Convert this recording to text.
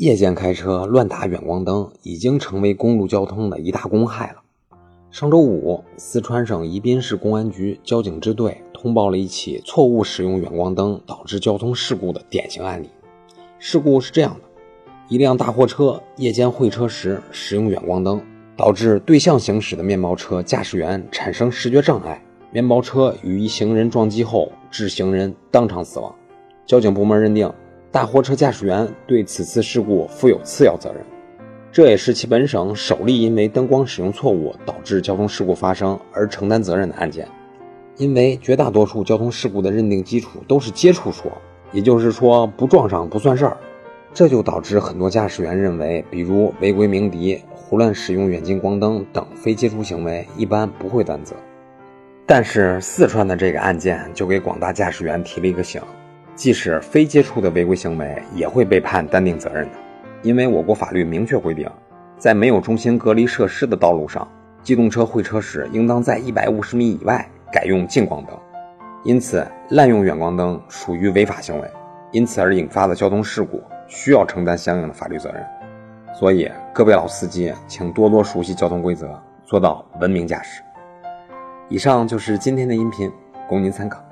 夜间开车乱打远光灯，已经成为公路交通的一大公害了。上周五，四川省宜宾市公安局交警支队通报了一起错误使用远光灯导致交通事故的典型案例。事故是这样的：一辆大货车夜间会车时使用远光灯，导致对向行驶的面包车驾驶员产生视觉障碍，面包车与一行人撞击后，致行人当场死亡。交警部门认定。大货车驾驶员对此次事故负有次要责任，这也是其本省首例因为灯光使用错误导致交通事故发生而承担责任的案件。因为绝大多数交通事故的认定基础都是接触说，也就是说不撞上不算事儿，这就导致很多驾驶员认为，比如违规鸣笛、胡乱使用远近光灯等非接触行为，一般不会担责。但是四川的这个案件就给广大驾驶员提了一个醒。即使非接触的违规行为，也会被判担定责任的，因为我国法律明确规定，在没有中心隔离设施的道路上，机动车会车时，应当在一百五十米以外改用近光灯。因此，滥用远光灯属于违法行为，因此而引发的交通事故需要承担相应的法律责任。所以，各位老司机，请多多熟悉交通规则，做到文明驾驶。以上就是今天的音频，供您参考。